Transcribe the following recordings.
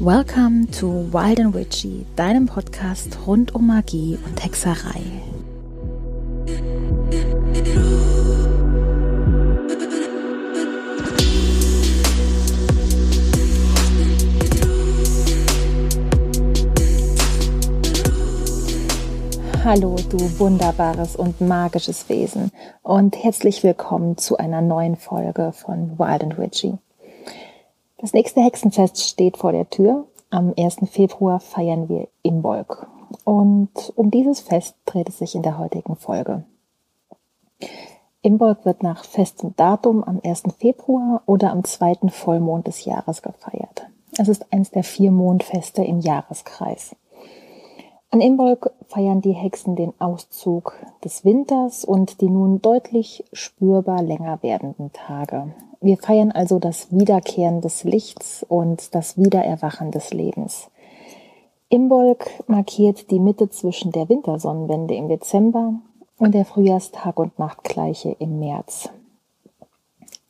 Welcome to Wild and Witchy, deinem Podcast rund um Magie und Hexerei. Hallo, du wunderbares und magisches Wesen und herzlich willkommen zu einer neuen Folge von Wild and Witchy. Das nächste Hexenfest steht vor der Tür. Am 1. Februar feiern wir Imbolg. Und um dieses Fest dreht es sich in der heutigen Folge. Imbolg wird nach festem Datum am 1. Februar oder am zweiten Vollmond des Jahres gefeiert. Es ist eines der vier Mondfeste im Jahreskreis. An Imbolg feiern die Hexen den Auszug des Winters und die nun deutlich spürbar länger werdenden Tage. Wir feiern also das Wiederkehren des Lichts und das Wiedererwachen des Lebens. Imbolg markiert die Mitte zwischen der Wintersonnenwende im Dezember und der Frühjahrstag- und Nachtgleiche im März.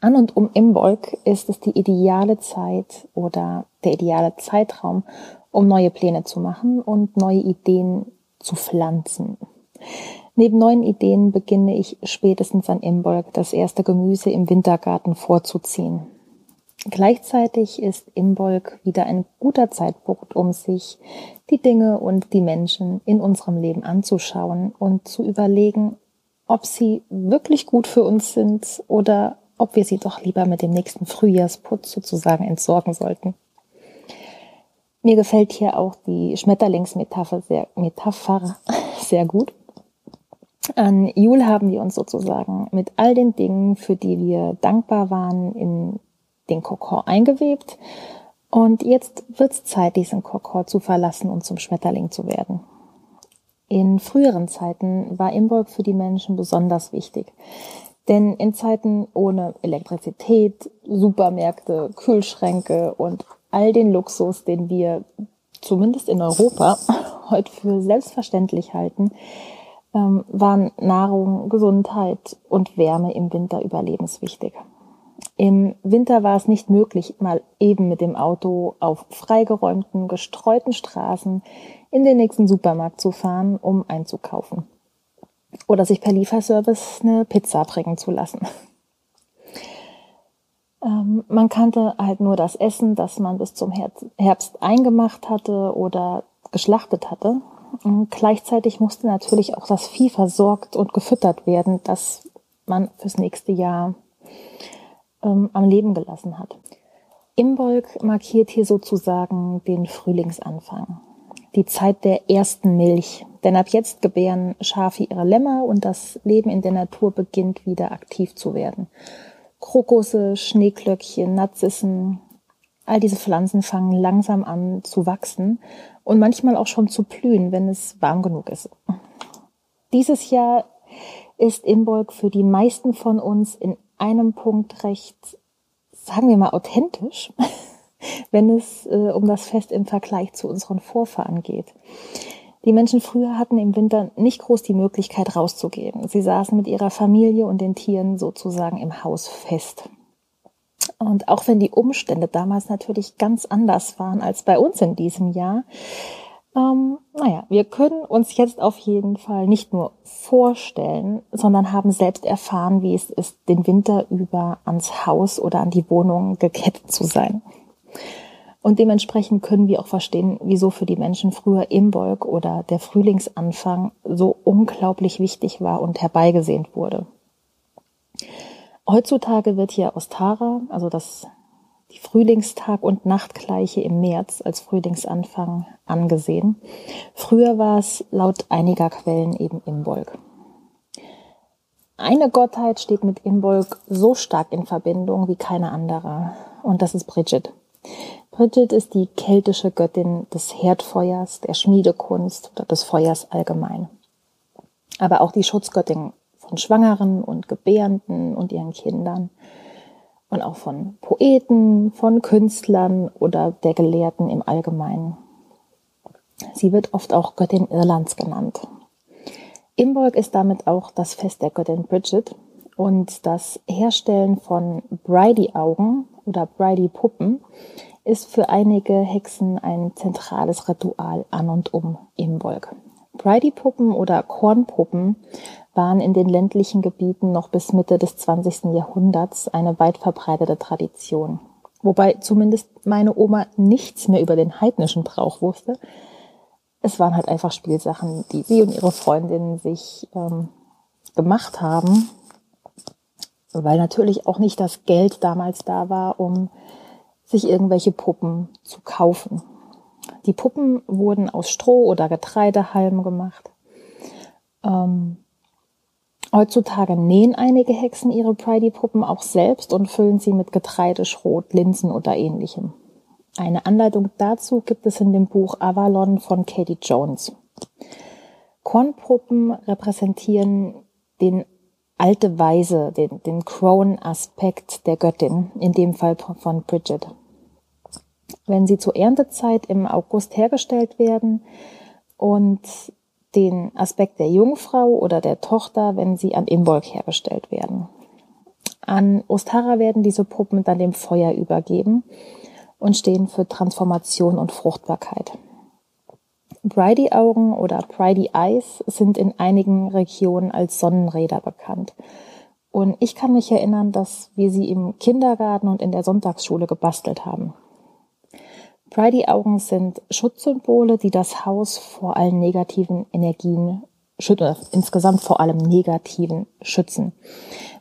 An und um Imbolg ist es die ideale Zeit oder der ideale Zeitraum, um neue Pläne zu machen und neue Ideen zu pflanzen. Neben neuen Ideen beginne ich spätestens an Imbolg das erste Gemüse im Wintergarten vorzuziehen. Gleichzeitig ist Imbolg wieder ein guter Zeitpunkt, um sich die Dinge und die Menschen in unserem Leben anzuschauen und zu überlegen, ob sie wirklich gut für uns sind oder ob wir sie doch lieber mit dem nächsten Frühjahrsputz sozusagen entsorgen sollten. Mir gefällt hier auch die Schmetterlingsmetapher sehr, Metapher sehr gut. An Jul haben wir uns sozusagen mit all den Dingen, für die wir dankbar waren, in den Kokon eingewebt. Und jetzt wird es Zeit, diesen Kokon zu verlassen und zum Schmetterling zu werden. In früheren Zeiten war Imbolg für die Menschen besonders wichtig. Denn in Zeiten ohne Elektrizität, Supermärkte, Kühlschränke und all den Luxus, den wir zumindest in Europa heute für selbstverständlich halten, ähm, waren Nahrung, Gesundheit und Wärme im Winter überlebenswichtig. Im Winter war es nicht möglich, mal eben mit dem Auto auf freigeräumten, gestreuten Straßen in den nächsten Supermarkt zu fahren, um einzukaufen. Oder sich per Lieferservice eine Pizza bringen zu lassen. Ähm, man kannte halt nur das Essen, das man bis zum Herbst eingemacht hatte oder geschlachtet hatte. Und gleichzeitig musste natürlich auch das Vieh versorgt und gefüttert werden, das man fürs nächste Jahr ähm, am Leben gelassen hat. Imbolg markiert hier sozusagen den Frühlingsanfang, die Zeit der ersten Milch. Denn ab jetzt gebären Schafe ihre Lämmer und das Leben in der Natur beginnt wieder aktiv zu werden. Krokusse, Schneeglöckchen, Narzissen, all diese Pflanzen fangen langsam an zu wachsen und manchmal auch schon zu blühen, wenn es warm genug ist. Dieses Jahr ist Imbolg für die meisten von uns in einem Punkt recht, sagen wir mal, authentisch, wenn es äh, um das Fest im Vergleich zu unseren Vorfahren geht. Die Menschen früher hatten im Winter nicht groß die Möglichkeit rauszugehen. Sie saßen mit ihrer Familie und den Tieren sozusagen im Haus fest. Und auch wenn die Umstände damals natürlich ganz anders waren als bei uns in diesem Jahr, ähm, naja, wir können uns jetzt auf jeden Fall nicht nur vorstellen, sondern haben selbst erfahren, wie es ist, den Winter über ans Haus oder an die Wohnung gekettet zu sein. Und dementsprechend können wir auch verstehen, wieso für die Menschen früher Imbolg oder der Frühlingsanfang so unglaublich wichtig war und herbeigesehnt wurde. Heutzutage wird hier Ostara, also das die Frühlingstag- und Nachtgleiche im März als Frühlingsanfang angesehen. Früher war es laut einiger Quellen eben Imbolg. Eine Gottheit steht mit Imbolg so stark in Verbindung wie keine andere, und das ist Bridget. Bridget ist die keltische Göttin des Herdfeuers, der Schmiedekunst oder des Feuers allgemein. Aber auch die Schutzgöttin von Schwangeren und Gebärenden und ihren Kindern und auch von Poeten, von Künstlern oder der Gelehrten im Allgemeinen. Sie wird oft auch Göttin Irlands genannt. Imbolg ist damit auch das Fest der Göttin Bridget Und das Herstellen von Bridey-Augen oder Bridey-Puppen ist für einige Hexen ein zentrales Ritual an und um Imbolg. Bridey-Puppen oder Kornpuppen waren in den ländlichen Gebieten noch bis Mitte des 20. Jahrhunderts eine weit verbreitete Tradition. Wobei zumindest meine Oma nichts mehr über den heidnischen Brauch wusste. Es waren halt einfach Spielsachen, die sie und ihre Freundinnen sich ähm, gemacht haben, weil natürlich auch nicht das Geld damals da war, um sich irgendwelche Puppen zu kaufen. Die Puppen wurden aus Stroh oder Getreidehalm gemacht. Ähm, heutzutage nähen einige Hexen ihre Pridey-Puppen auch selbst und füllen sie mit Getreide, Schrot, Linsen oder ähnlichem. Eine Anleitung dazu gibt es in dem Buch Avalon von Katie Jones. Kornpuppen repräsentieren den alte Weise, den, den Crone-Aspekt der Göttin, in dem Fall von Bridget. Wenn sie zur Erntezeit im August hergestellt werden und den Aspekt der Jungfrau oder der Tochter, wenn sie an Imbolg hergestellt werden. An Ostara werden diese Puppen dann dem Feuer übergeben und stehen für Transformation und Fruchtbarkeit. Bridey-Augen oder Bridey Eyes sind in einigen Regionen als Sonnenräder bekannt. Und ich kann mich erinnern, dass wir sie im Kindergarten und in der Sonntagsschule gebastelt haben. Bridey-Augen sind Schutzsymbole, die das Haus vor allen negativen Energien schützen, insgesamt vor allem negativen schützen.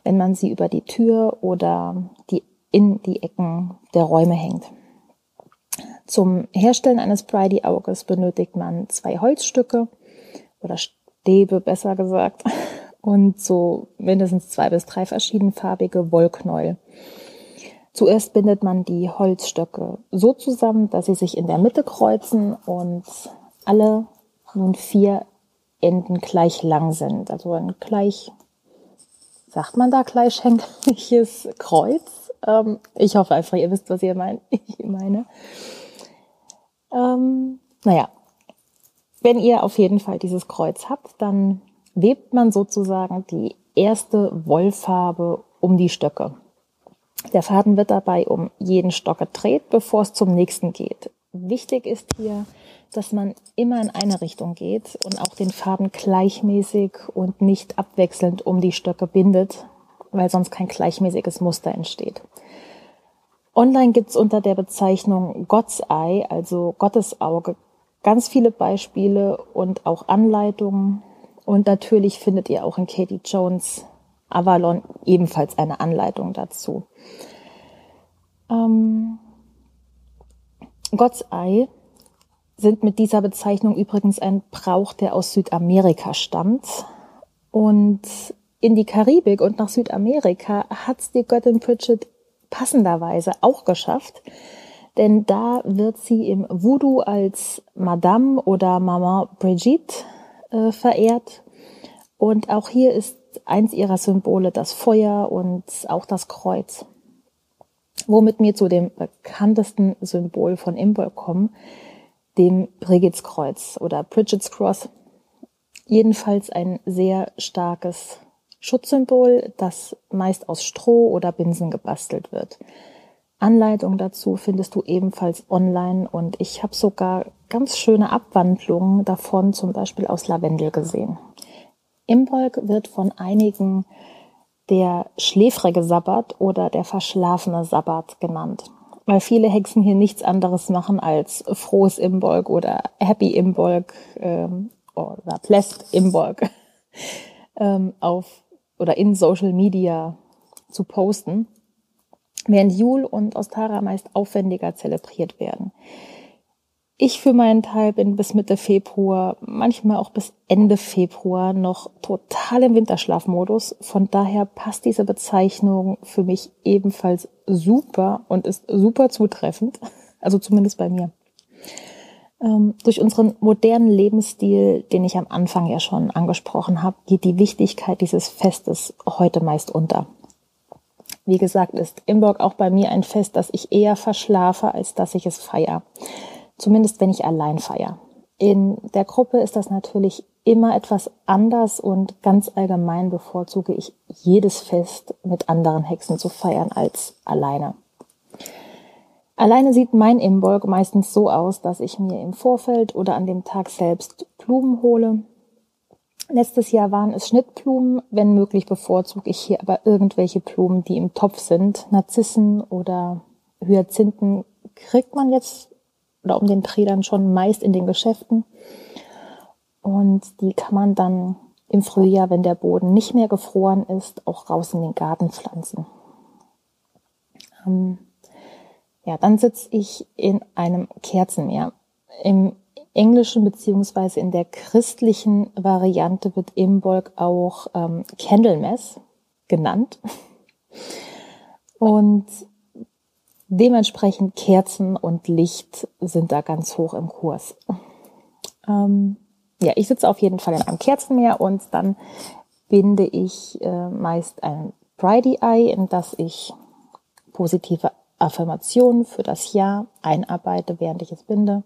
Wenn man sie über die Tür oder die in die Ecken der Räume hängt. Zum Herstellen eines Bridey-Auges benötigt man zwei Holzstücke oder Stäbe, besser gesagt, und so mindestens zwei bis drei verschiedenfarbige Wollknäuel. Zuerst bindet man die Holzstöcke so zusammen, dass sie sich in der Mitte kreuzen und alle nun vier Enden gleich lang sind. Also ein gleich, sagt man da gleichschenkliches Kreuz. Ähm, ich hoffe einfach, ihr wisst, was ihr mein, ich meine. Ähm, naja, wenn ihr auf jeden Fall dieses Kreuz habt, dann webt man sozusagen die erste Wollfarbe um die Stöcke. Der Faden wird dabei um jeden Stock gedreht, bevor es zum nächsten geht. Wichtig ist hier, dass man immer in eine Richtung geht und auch den Faden gleichmäßig und nicht abwechselnd um die Stöcke bindet, weil sonst kein gleichmäßiges Muster entsteht. Online gibt's unter der Bezeichnung God's Eye, also Gottes Auge, ganz viele Beispiele und auch Anleitungen. Und natürlich findet ihr auch in Katie Jones Avalon ebenfalls eine Anleitung dazu. Ähm, God's Eye sind mit dieser Bezeichnung übrigens ein Brauch, der aus Südamerika stammt. Und in die Karibik und nach Südamerika hat's die Göttin Bridget passenderweise auch geschafft, denn da wird sie im Voodoo als Madame oder Mama Brigitte äh, verehrt. Und auch hier ist eins ihrer Symbole das Feuer und auch das Kreuz. Womit wir zu dem bekanntesten Symbol von Imbol kommen, dem Brigitts Kreuz oder Bridget's Cross. Jedenfalls ein sehr starkes Schutzsymbol, das meist aus Stroh oder Binsen gebastelt wird. Anleitung dazu findest du ebenfalls online und ich habe sogar ganz schöne Abwandlungen davon, zum Beispiel aus Lavendel gesehen. Imbolg wird von einigen der schläfrige Sabbat oder der verschlafene Sabbat genannt, weil viele Hexen hier nichts anderes machen als frohes Imbolg oder Happy Imbolg ähm, oder Blessed Imbolg ähm, auf oder in Social Media zu posten, während Jul und Ostara meist aufwendiger zelebriert werden. Ich für meinen Teil bin bis Mitte Februar, manchmal auch bis Ende Februar noch total im Winterschlafmodus. Von daher passt diese Bezeichnung für mich ebenfalls super und ist super zutreffend. Also zumindest bei mir. Ähm, durch unseren modernen Lebensstil, den ich am Anfang ja schon angesprochen habe, geht die Wichtigkeit dieses Festes heute meist unter. Wie gesagt, ist Imburg auch bei mir ein Fest, das ich eher verschlafe, als dass ich es feiere. Zumindest wenn ich allein feiere. In der Gruppe ist das natürlich immer etwas anders und ganz allgemein bevorzuge ich jedes Fest mit anderen Hexen zu feiern als alleine. Alleine sieht mein Imbolg meistens so aus, dass ich mir im Vorfeld oder an dem Tag selbst Blumen hole. Letztes Jahr waren es Schnittblumen, wenn möglich bevorzuge ich hier aber irgendwelche Blumen, die im Topf sind. Narzissen oder Hyazinthen kriegt man jetzt oder um den Dreh dann schon meist in den Geschäften. Und die kann man dann im Frühjahr, wenn der Boden nicht mehr gefroren ist, auch raus in den Garten pflanzen. Ähm, ja, dann sitze ich in einem Kerzenmeer. Im englischen beziehungsweise in der christlichen Variante wird Imbolg auch ähm, Candlemas genannt. Und dementsprechend Kerzen und Licht sind da ganz hoch im Kurs. Ähm, ja, ich sitze auf jeden Fall in einem Kerzenmeer und dann binde ich äh, meist ein Bridey Eye, in das ich positive Affirmationen für das Jahr einarbeite, während ich es binde.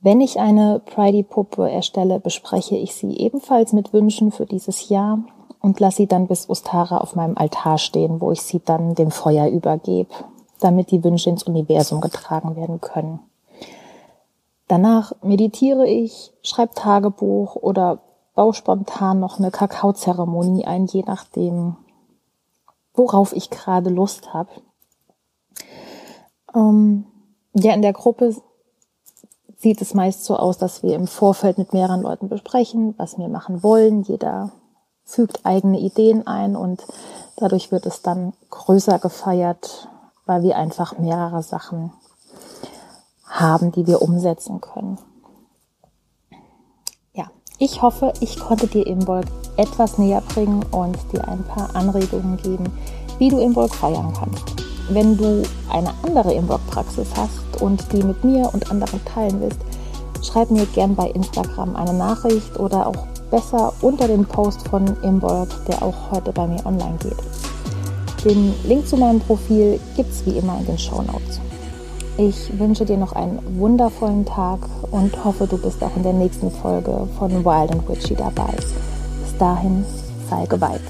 Wenn ich eine Pridey-Puppe erstelle, bespreche ich sie ebenfalls mit Wünschen für dieses Jahr und lasse sie dann bis Ostara auf meinem Altar stehen, wo ich sie dann dem Feuer übergebe, damit die Wünsche ins Universum getragen werden können. Danach meditiere ich, schreibe Tagebuch oder baue spontan noch eine Kakaozeremonie ein, je nachdem, worauf ich gerade Lust habe. Ähm, ja, in der Gruppe sieht es meist so aus, dass wir im Vorfeld mit mehreren Leuten besprechen, was wir machen wollen. Jeder fügt eigene Ideen ein und dadurch wird es dann größer gefeiert, weil wir einfach mehrere Sachen haben, die wir umsetzen können. Ja, ich hoffe, ich konnte dir Imbolg etwas näher bringen und dir ein paar Anregungen geben, wie du Imbolg feiern kannst. Wenn du eine andere Imbolg-Praxis hast und die mit mir und anderen teilen willst, schreib mir gern bei Instagram eine Nachricht oder auch besser unter dem Post von Imbolg, der auch heute bei mir online geht. Den Link zu meinem Profil gibt's wie immer in den Show Notes. Ich wünsche dir noch einen wundervollen Tag und hoffe, du bist auch in der nächsten Folge von Wild and Witchy dabei. Bis dahin, sei geweiht.